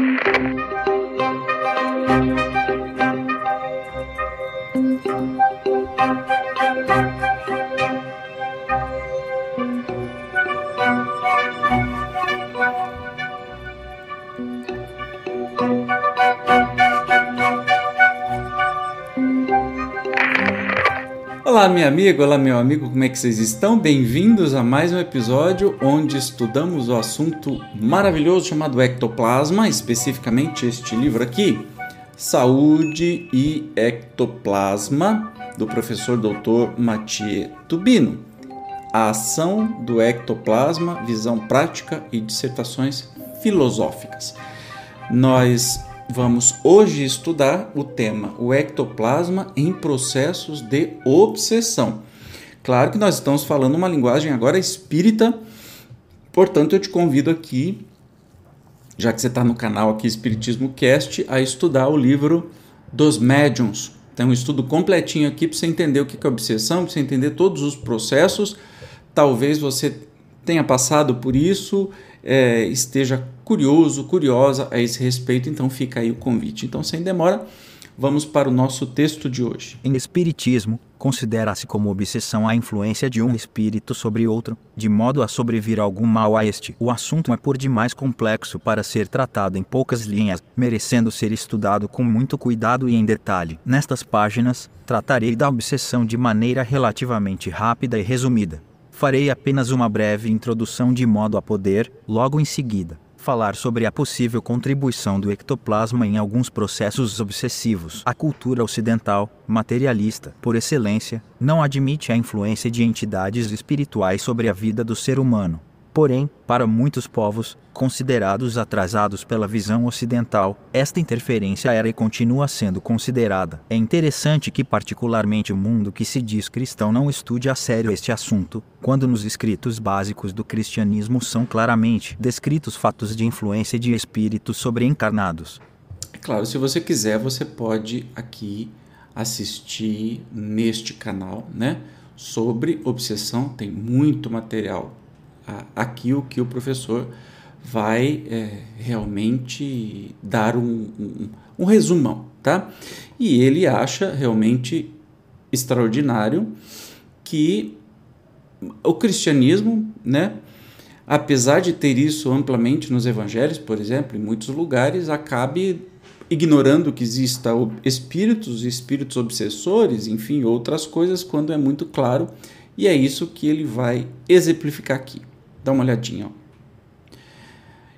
Thank you. Olá, minha amiga, olá, meu amigo, como é que vocês estão? Bem-vindos a mais um episódio onde estudamos o assunto maravilhoso chamado ectoplasma, especificamente este livro aqui, Saúde e Ectoplasma, do professor Dr. Mathieu Tubino. A ação do ectoplasma, visão prática e dissertações filosóficas. Nós Vamos hoje estudar o tema o ectoplasma em processos de obsessão. Claro que nós estamos falando uma linguagem agora espírita, portanto eu te convido aqui, já que você está no canal aqui Espiritismo Cast, a estudar o livro dos médiums. Tem um estudo completinho aqui para você entender o que é obsessão, para você entender todos os processos. Talvez você tenha passado por isso é, esteja curioso, curiosa a esse respeito, então fica aí o convite. Então, sem demora, vamos para o nosso texto de hoje. Em Espiritismo, considera-se como obsessão a influência de um espírito sobre outro, de modo a sobrevir algum mal a este. O assunto é por demais complexo para ser tratado em poucas linhas, merecendo ser estudado com muito cuidado e em detalhe. Nestas páginas, tratarei da obsessão de maneira relativamente rápida e resumida. Farei apenas uma breve introdução de modo a poder, logo em seguida, falar sobre a possível contribuição do ectoplasma em alguns processos obsessivos. A cultura ocidental, materialista, por excelência, não admite a influência de entidades espirituais sobre a vida do ser humano. Porém, para muitos povos, considerados atrasados pela visão ocidental, esta interferência era e continua sendo considerada. É interessante que, particularmente, o mundo que se diz cristão não estude a sério este assunto, quando nos escritos básicos do cristianismo são claramente descritos fatos de influência de espíritos sobre encarnados. É claro, se você quiser, você pode aqui assistir neste canal, né? Sobre obsessão, tem muito material aqui o que o professor vai é, realmente dar um, um, um, resumão, tá? E ele acha realmente extraordinário que o cristianismo, né, apesar de ter isso amplamente nos evangelhos, por exemplo, em muitos lugares, acabe ignorando que exista espíritos, espíritos obsessores, enfim, outras coisas, quando é muito claro, e é isso que ele vai exemplificar aqui. Dá uma olhadinha. Ó.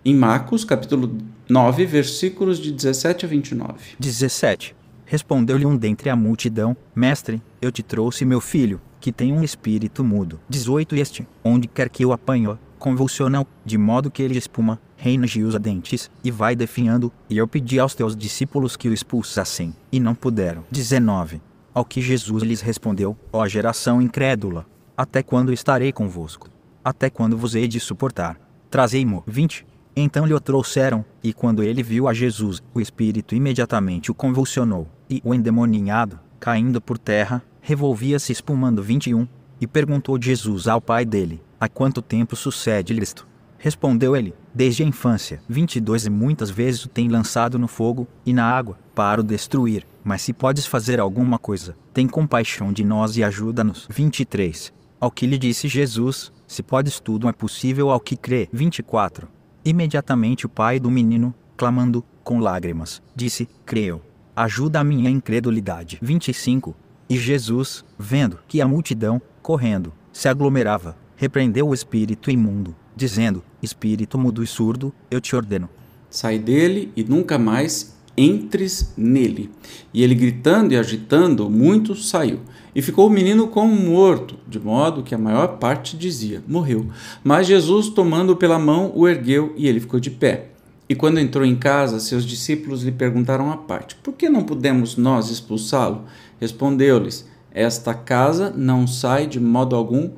Em Marcos, capítulo 9, versículos de 17 a 29. 17. Respondeu-lhe um dentre a multidão: Mestre, eu te trouxe meu filho, que tem um espírito mudo. 18. Este, onde quer que o apanho, convulsiona de modo que ele espuma, reina e usa dentes, e vai definhando, e eu pedi aos teus discípulos que o expulsassem, e não puderam. 19. Ao que Jesus lhes respondeu, ó geração incrédula, até quando estarei convosco? Até quando vos hei de suportar? Trazei-mo. 20. Então lhe o trouxeram, e quando ele viu a Jesus, o espírito imediatamente o convulsionou, e o endemoninhado, caindo por terra, revolvia-se espumando. 21. E perguntou Jesus ao pai dele: Há quanto tempo sucede-lhe isto? Respondeu ele: Desde a infância. 22 E muitas vezes o tem lançado no fogo e na água, para o destruir. Mas se podes fazer alguma coisa, tem compaixão de nós e ajuda-nos. 23. Ao que lhe disse Jesus: se podes tudo é possível ao que crê. 24. Imediatamente o pai do menino, clamando, com lágrimas, disse: Creio. Ajuda a minha incredulidade. 25. E Jesus, vendo que a multidão, correndo, se aglomerava, repreendeu o espírito imundo, dizendo: Espírito mudo e surdo, eu te ordeno. Sai dele e nunca mais entres nele. E ele gritando e agitando muito saiu. E ficou o menino como morto, de modo que a maior parte dizia: morreu. Mas Jesus, tomando-o pela mão, o ergueu e ele ficou de pé. E quando entrou em casa, seus discípulos lhe perguntaram à parte: Por que não pudemos nós expulsá-lo? Respondeu-lhes: Esta casa não sai de modo algum,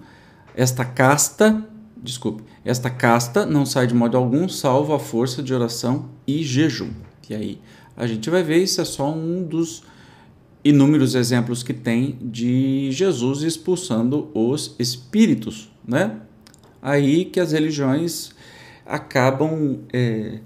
esta casta, desculpe, esta casta não sai de modo algum, salvo a força de oração e jejum. E aí a gente vai ver isso é só um dos inúmeros exemplos que tem de Jesus expulsando os espíritos, né? Aí que as religiões acabam é,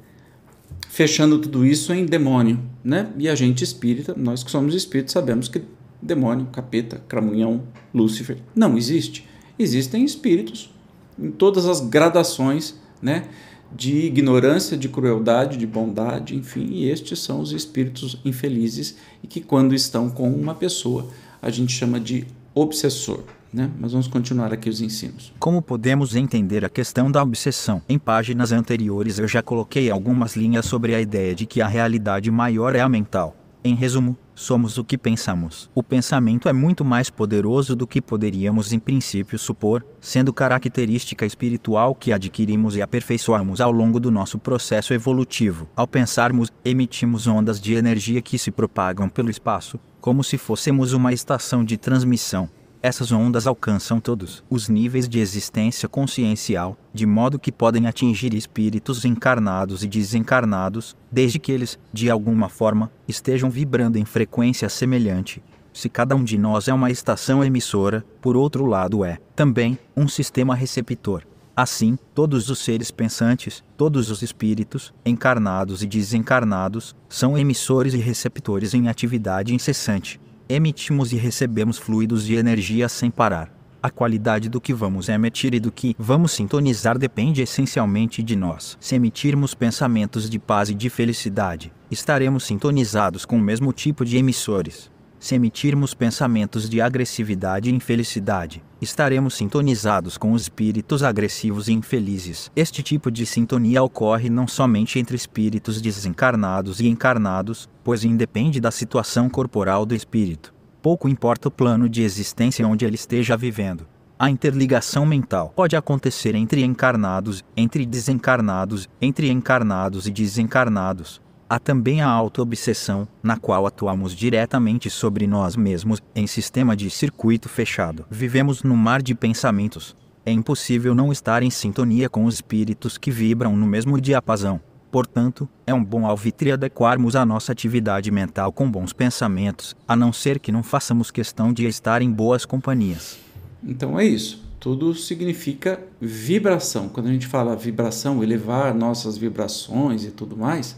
fechando tudo isso em demônio, né? E a gente espírita, nós que somos espíritos, sabemos que demônio, capeta, cramunhão, Lúcifer não existe. Existem espíritos em todas as gradações, né? De ignorância, de crueldade, de bondade, enfim, e estes são os espíritos infelizes e que, quando estão com uma pessoa, a gente chama de obsessor. Né? Mas vamos continuar aqui os ensinos. Como podemos entender a questão da obsessão? Em páginas anteriores eu já coloquei algumas linhas sobre a ideia de que a realidade maior é a mental. Em resumo, somos o que pensamos. O pensamento é muito mais poderoso do que poderíamos em princípio supor, sendo característica espiritual que adquirimos e aperfeiçoamos ao longo do nosso processo evolutivo. Ao pensarmos, emitimos ondas de energia que se propagam pelo espaço, como se fôssemos uma estação de transmissão. Essas ondas alcançam todos os níveis de existência consciencial, de modo que podem atingir espíritos encarnados e desencarnados, desde que eles, de alguma forma, estejam vibrando em frequência semelhante. Se cada um de nós é uma estação emissora, por outro lado é, também, um sistema receptor. Assim, todos os seres pensantes, todos os espíritos, encarnados e desencarnados, são emissores e receptores em atividade incessante emitimos e recebemos fluidos de energia sem parar. A qualidade do que vamos emitir e do que vamos sintonizar depende essencialmente de nós. Se emitirmos pensamentos de paz e de felicidade, estaremos sintonizados com o mesmo tipo de emissores. Se emitirmos pensamentos de agressividade e infelicidade, estaremos sintonizados com os espíritos agressivos e infelizes. Este tipo de sintonia ocorre não somente entre espíritos desencarnados e encarnados, pois independe da situação corporal do espírito. Pouco importa o plano de existência onde ele esteja vivendo. A interligação mental pode acontecer entre encarnados, entre desencarnados, entre encarnados e desencarnados, Há também a auto-obsessão, na qual atuamos diretamente sobre nós mesmos, em sistema de circuito fechado. Vivemos no mar de pensamentos. É impossível não estar em sintonia com os espíritos que vibram no mesmo diapasão. Portanto, é um bom alvitre adequarmos a nossa atividade mental com bons pensamentos, a não ser que não façamos questão de estar em boas companhias. Então é isso. Tudo significa vibração. Quando a gente fala vibração, elevar nossas vibrações e tudo mais,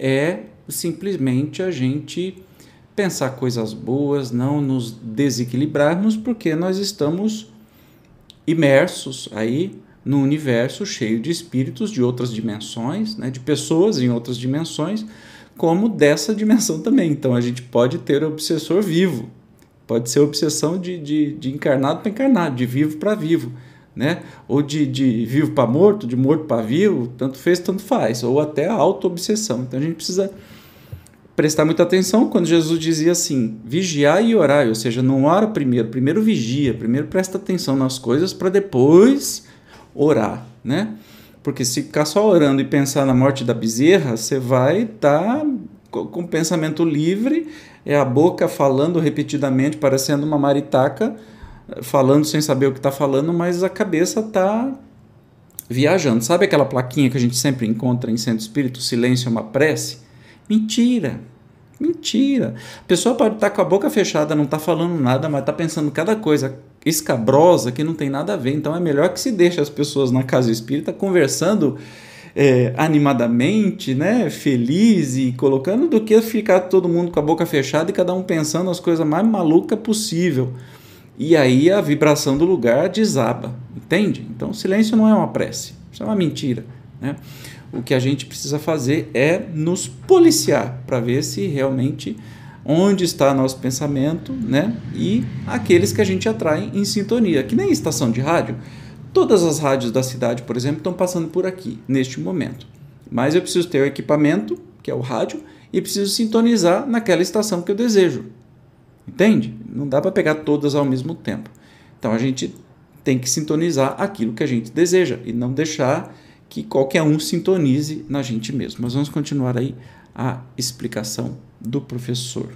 é simplesmente a gente pensar coisas boas, não nos desequilibrarmos, porque nós estamos imersos aí no universo cheio de espíritos de outras dimensões, né, de pessoas em outras dimensões, como dessa dimensão também. Então a gente pode ter obsessor vivo, pode ser obsessão de, de, de encarnado para encarnado, de vivo para vivo né? Ou de, de vivo para morto, de morto para vivo, tanto fez, tanto faz, ou até a auto-obsessão. Então a gente precisa prestar muita atenção quando Jesus dizia assim: vigiar e orar, ou seja, não ora primeiro, primeiro vigia, primeiro presta atenção nas coisas para depois orar, né? Porque se ficar só orando e pensar na morte da bezerra, você vai estar tá com pensamento livre, é a boca falando repetidamente, parecendo uma maritaca falando sem saber o que está falando, mas a cabeça está viajando. Sabe aquela plaquinha que a gente sempre encontra em centro espírito, silêncio é uma prece? Mentira. Mentira. A pessoa pode estar tá com a boca fechada, não está falando nada, mas está pensando cada coisa escabrosa que não tem nada a ver. Então é melhor que se deixe as pessoas na casa espírita conversando é, animadamente, né, feliz e colocando, do que ficar todo mundo com a boca fechada e cada um pensando as coisas mais malucas possível e aí a vibração do lugar desaba, entende? Então, silêncio não é uma prece, isso é uma mentira. Né? O que a gente precisa fazer é nos policiar para ver se realmente onde está nosso pensamento né? e aqueles que a gente atrai em sintonia, que nem estação de rádio. Todas as rádios da cidade, por exemplo, estão passando por aqui, neste momento. Mas eu preciso ter o equipamento, que é o rádio, e preciso sintonizar naquela estação que eu desejo. Entende? Não dá para pegar todas ao mesmo tempo. Então a gente tem que sintonizar aquilo que a gente deseja e não deixar que qualquer um sintonize na gente mesmo. Mas vamos continuar aí a explicação do professor.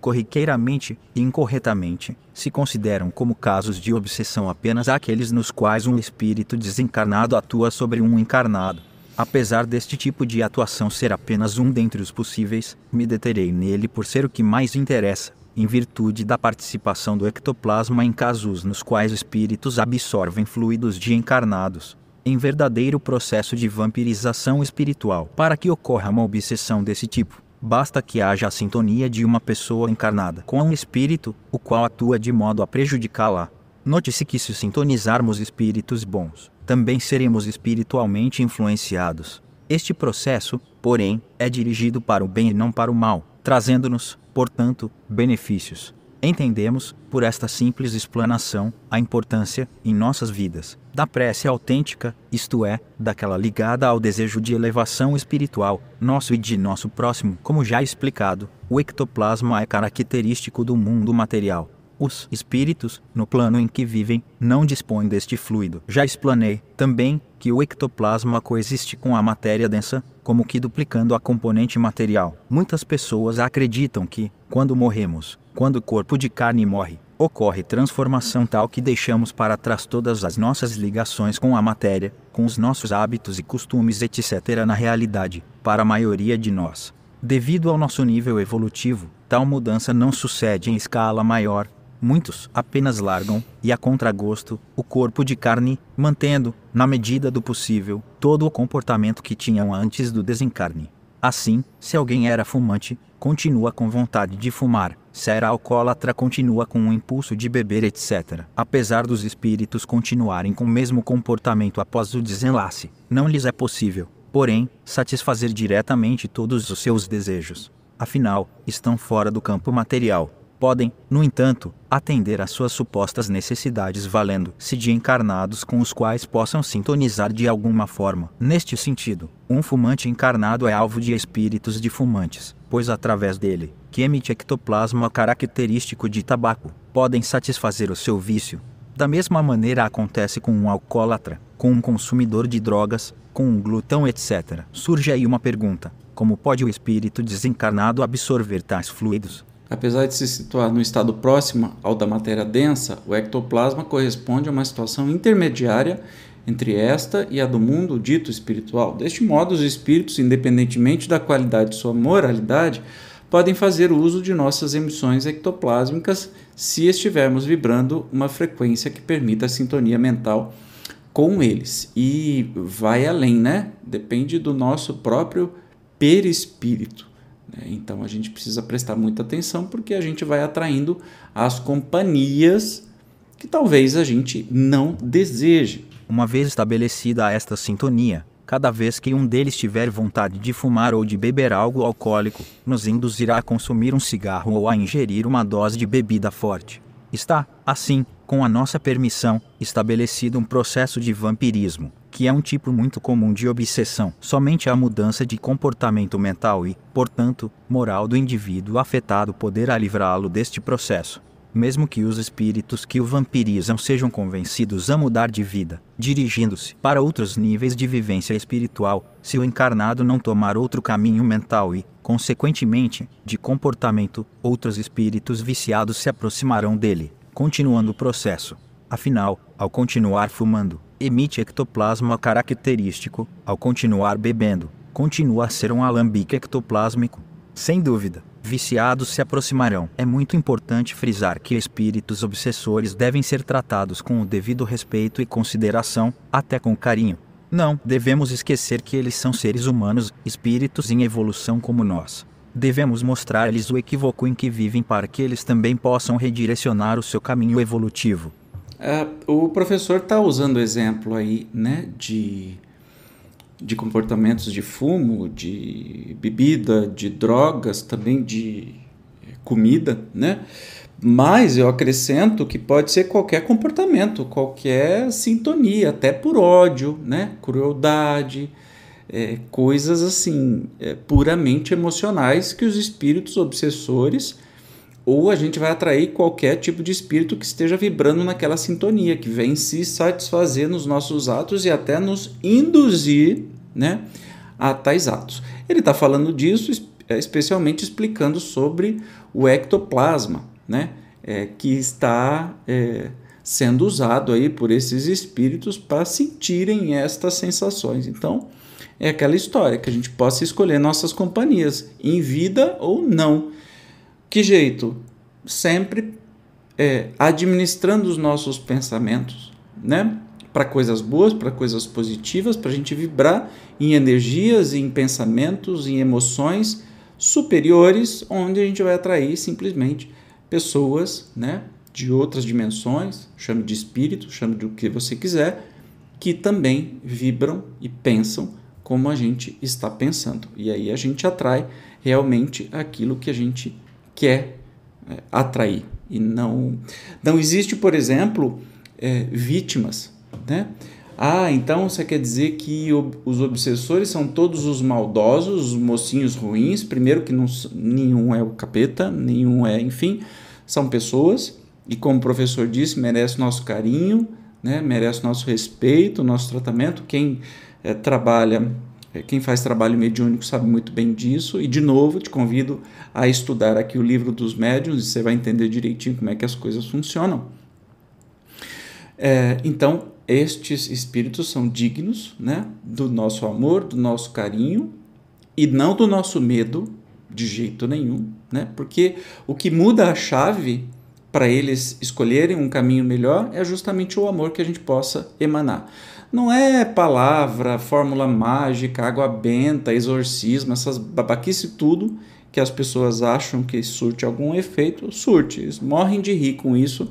Corriqueiramente e incorretamente, se consideram como casos de obsessão apenas aqueles nos quais um espírito desencarnado atua sobre um encarnado Apesar deste tipo de atuação ser apenas um dentre os possíveis, me deterei nele por ser o que mais interessa, em virtude da participação do ectoplasma em casos nos quais espíritos absorvem fluidos de encarnados. em verdadeiro processo de vampirização espiritual. Para que ocorra uma obsessão desse tipo, basta que haja a sintonia de uma pessoa encarnada com um espírito, o qual atua de modo a prejudicá-la. Note-se que se sintonizarmos espíritos bons, também seremos espiritualmente influenciados. Este processo, porém, é dirigido para o bem e não para o mal, trazendo-nos, portanto, benefícios. Entendemos, por esta simples explanação, a importância, em nossas vidas, da prece autêntica, isto é, daquela ligada ao desejo de elevação espiritual, nosso e de nosso próximo. Como já explicado, o ectoplasma é característico do mundo material. Os espíritos, no plano em que vivem, não dispõem deste fluido. Já explanei, também, que o ectoplasma coexiste com a matéria densa, como que duplicando a componente material. Muitas pessoas acreditam que, quando morremos, quando o corpo de carne morre, ocorre transformação tal que deixamos para trás todas as nossas ligações com a matéria, com os nossos hábitos e costumes, etc. Na realidade, para a maioria de nós, devido ao nosso nível evolutivo, tal mudança não sucede em escala maior. Muitos apenas largam, e a contragosto, o corpo de carne, mantendo, na medida do possível, todo o comportamento que tinham antes do desencarne. Assim, se alguém era fumante, continua com vontade de fumar, se era alcoólatra, continua com o impulso de beber, etc. Apesar dos espíritos continuarem com o mesmo comportamento após o desenlace, não lhes é possível, porém, satisfazer diretamente todos os seus desejos. Afinal, estão fora do campo material. Podem, no entanto, atender às suas supostas necessidades valendo-se de encarnados com os quais possam sintonizar de alguma forma. Neste sentido, um fumante encarnado é alvo de espíritos de fumantes, pois através dele, que emite ectoplasma característico de tabaco, podem satisfazer o seu vício. Da mesma maneira acontece com um alcoólatra, com um consumidor de drogas, com um glutão, etc. Surge aí uma pergunta: como pode o espírito desencarnado absorver tais fluidos? Apesar de se situar no estado próximo ao da matéria densa, o ectoplasma corresponde a uma situação intermediária entre esta e a do mundo dito espiritual. Deste modo, os espíritos, independentemente da qualidade de sua moralidade, podem fazer uso de nossas emissões ectoplásmicas se estivermos vibrando uma frequência que permita a sintonia mental com eles. E vai além, né? Depende do nosso próprio perispírito. Né? Então a gente precisa prestar muita atenção porque a gente vai atraindo as companhias que talvez a gente não deseje. Uma vez estabelecida esta sintonia, cada vez que um deles tiver vontade de fumar ou de beber algo alcoólico, nos induzirá a consumir um cigarro ou a ingerir uma dose de bebida forte. Está, assim, com a nossa permissão, estabelecido um processo de vampirismo, que é um tipo muito comum de obsessão. Somente a mudança de comportamento mental e, portanto, moral do indivíduo afetado poderá livrá-lo deste processo. Mesmo que os espíritos que o vampirizam sejam convencidos a mudar de vida, dirigindo-se para outros níveis de vivência espiritual, se o encarnado não tomar outro caminho mental e, consequentemente, de comportamento, outros espíritos viciados se aproximarão dele continuando o processo. Afinal, ao continuar fumando, emite ectoplasma característico, ao continuar bebendo, continua a ser um alambique ectoplásmico. Sem dúvida, viciados se aproximarão. É muito importante frisar que espíritos obsessores devem ser tratados com o devido respeito e consideração, até com carinho. Não devemos esquecer que eles são seres humanos, espíritos em evolução como nós devemos mostrar-lhes o equívoco em que vivem para que eles também possam redirecionar o seu caminho evolutivo. É, o professor está usando o exemplo aí, né, de, de comportamentos de fumo, de bebida, de drogas, também de comida, né? Mas eu acrescento que pode ser qualquer comportamento, qualquer sintonia, até por ódio, né? Crueldade, é, coisas assim é, puramente emocionais que os espíritos obsessores ou a gente vai atrair qualquer tipo de espírito que esteja vibrando naquela sintonia, que vem se satisfazer nos nossos atos e até nos induzir né, a tais atos. Ele está falando disso é, especialmente explicando sobre o ectoplasma, né, é, que está é, sendo usado aí por esses espíritos para sentirem estas sensações. Então, é aquela história que a gente possa escolher nossas companhias, em vida ou não. Que jeito? Sempre é, administrando os nossos pensamentos, né? para coisas boas, para coisas positivas, para a gente vibrar em energias, em pensamentos, em emoções superiores, onde a gente vai atrair simplesmente pessoas né, de outras dimensões, chame de espírito, chame do que você quiser, que também vibram e pensam como a gente está pensando. E aí a gente atrai realmente aquilo que a gente quer é, atrair. E não, não existe, por exemplo, é, vítimas né? Ah, então você quer dizer que os obsessores são todos os maldosos, os mocinhos ruins? Primeiro, que não, nenhum é o capeta, nenhum é, enfim, são pessoas e, como o professor disse, merece nosso carinho, né? merece nosso respeito, nosso tratamento. Quem é, trabalha, é, quem faz trabalho mediúnico sabe muito bem disso. E, de novo, te convido a estudar aqui o livro dos médiuns e você vai entender direitinho como é que as coisas funcionam. É, então, estes espíritos são dignos né, do nosso amor, do nosso carinho e não do nosso medo de jeito nenhum, né? Porque o que muda a chave para eles escolherem um caminho melhor é justamente o amor que a gente possa emanar. Não é palavra, fórmula mágica, água benta, exorcismo, essas babaquice tudo que as pessoas acham que surte algum efeito, surte. Eles morrem de rir com isso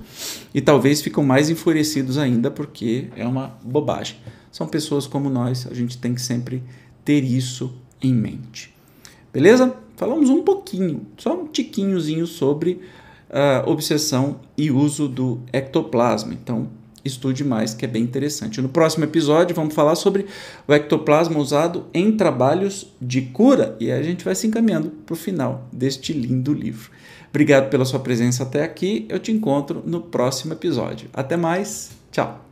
e talvez ficam mais enfurecidos ainda porque é uma bobagem. São pessoas como nós, a gente tem que sempre ter isso em mente. Beleza? Falamos um pouquinho, só um tiquinhozinho sobre uh, obsessão e uso do ectoplasma. Então, estude mais, que é bem interessante. No próximo episódio, vamos falar sobre o ectoplasma usado em trabalhos de cura e a gente vai se encaminhando para o final deste lindo livro. Obrigado pela sua presença até aqui. Eu te encontro no próximo episódio. Até mais. Tchau.